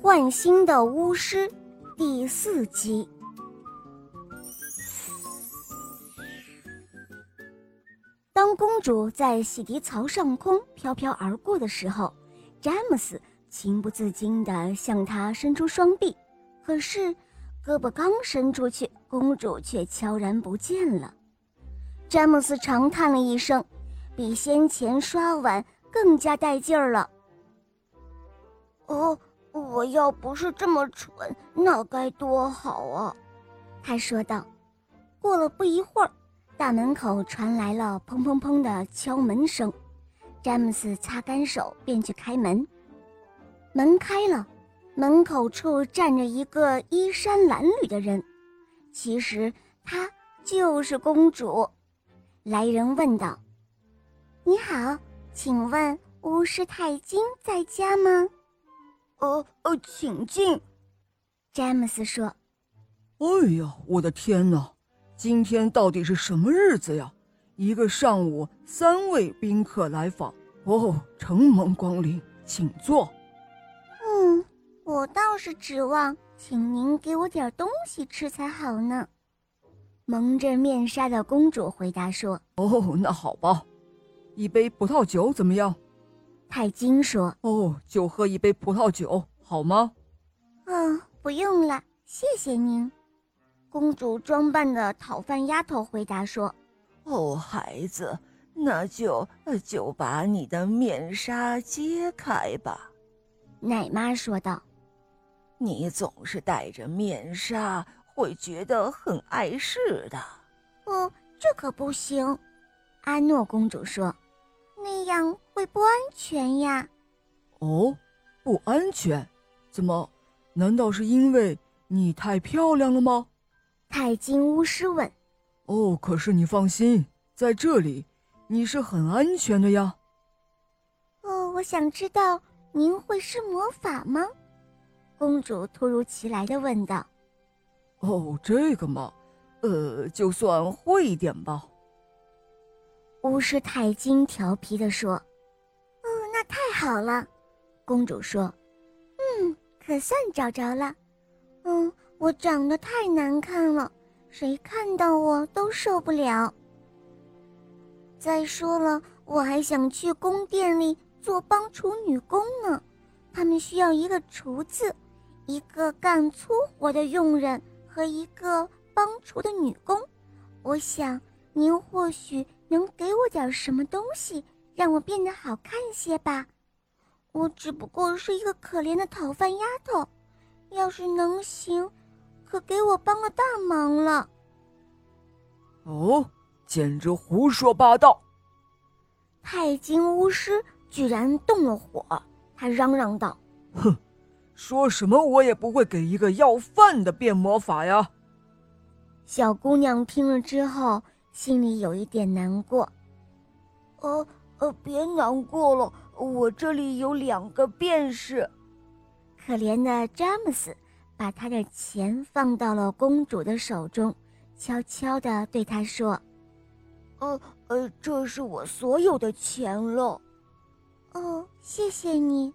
换新的巫师第四集。当公主在洗涤槽上空飘飘而过的时候，詹姆斯情不自禁地向她伸出双臂，可是胳膊刚伸出去，公主却悄然不见了。詹姆斯长叹了一声，比先前刷碗更加带劲儿了。哦，我要不是这么蠢，那该多好啊！他说道。过了不一会儿。大门口传来了砰砰砰的敲门声，詹姆斯擦干手便去开门。门开了，门口处站着一个衣衫褴褛的人，其实她就是公主。来人问道：“你好，请问巫师泰金在家吗？”“呃呃，请进。”詹姆斯说。“哎呀，我的天哪！”今天到底是什么日子呀？一个上午，三位宾客来访哦，承蒙光临，请坐。嗯，我倒是指望请您给我点东西吃才好呢。蒙着面纱的公主回答说：“哦，那好吧，一杯葡萄酒怎么样？”泰金说：“哦，就喝一杯葡萄酒好吗？”“嗯，不用了，谢谢您。”公主装扮的讨饭丫头回答说：“哦，孩子，那就就把你的面纱揭开吧。”奶妈说道：“你总是戴着面纱，会觉得很碍事的。”“哦，这可不行。”阿诺公主说，“那样会不安全呀。”“哦，不安全？怎么？难道是因为你太漂亮了吗？”太金巫师问：“哦，可是你放心，在这里你是很安全的呀。”“哦，我想知道您会施魔法吗？”公主突如其来的问道。“哦，这个嘛，呃，就算会一点吧。”巫师太金调皮的说。“哦，那太好了。”公主说。“嗯，可算找着了。嗯。”我长得太难看了，谁看到我都受不了。再说了，我还想去宫殿里做帮厨女工呢，他们需要一个厨子，一个干粗活的佣人和一个帮厨的女工。我想您或许能给我点什么东西，让我变得好看些吧。我只不过是一个可怜的讨饭丫头，要是能行。可给我帮了大忙了。哦，简直胡说八道！太金巫师居然动了火，他嚷嚷道：“哼，说什么我也不会给一个要饭的变魔法呀！”小姑娘听了之后，心里有一点难过。呃呃，别难过了，我这里有两个便是。可怜的詹姆斯。把他的钱放到了公主的手中，悄悄地对她说：“呃呃，这是我所有的钱了。”“哦，谢谢你。”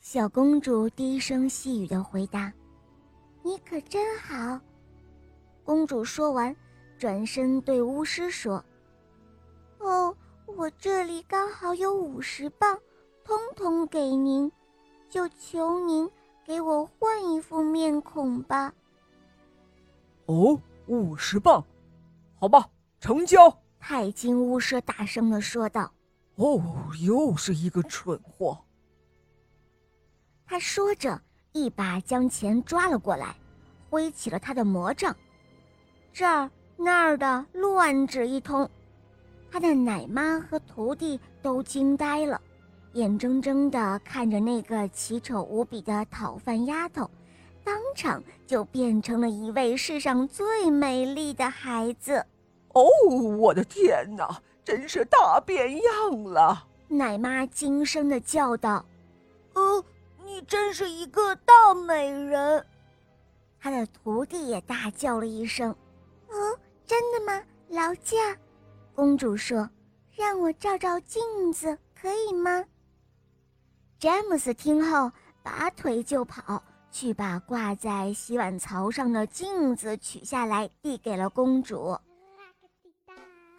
小公主低声细语地回答。“你可真好。”公主说完，转身对巫师说：“哦，我这里刚好有五十磅，通通给您，就求您。”给我换一副面孔吧。哦，五十磅，好吧，成交。太金巫师大声的说道。哦，又是一个蠢货。他说着，一把将钱抓了过来，挥起了他的魔杖，这儿那儿的乱指一通。他的奶妈和徒弟都惊呆了。眼睁睁地看着那个奇丑无比的讨饭丫头，当场就变成了一位世上最美丽的孩子。哦，我的天哪，真是大变样了！奶妈惊声地叫道：“哦，你真是一个大美人！”他的徒弟也大叫了一声：“哦，真的吗，劳驾？”公主说：“让我照照镜子，可以吗？”詹姆斯听后，拔腿就跑，去把挂在洗碗槽上的镜子取下来，递给了公主。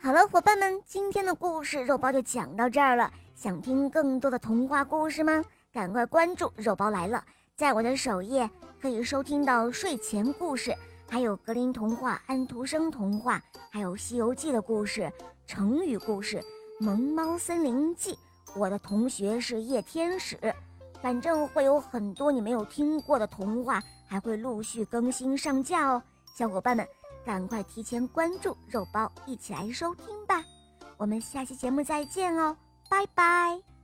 好了，伙伴们，今天的故事肉包就讲到这儿了。想听更多的童话故事吗？赶快关注肉包来了，在我的首页可以收听到睡前故事，还有格林童话、安徒生童话，还有《西游记》的故事、成语故事、萌猫森林记。我的同学是夜天使，反正会有很多你没有听过的童话，还会陆续更新上架哦。小伙伴们，赶快提前关注肉包，一起来收听吧。我们下期节目再见哦。拜拜。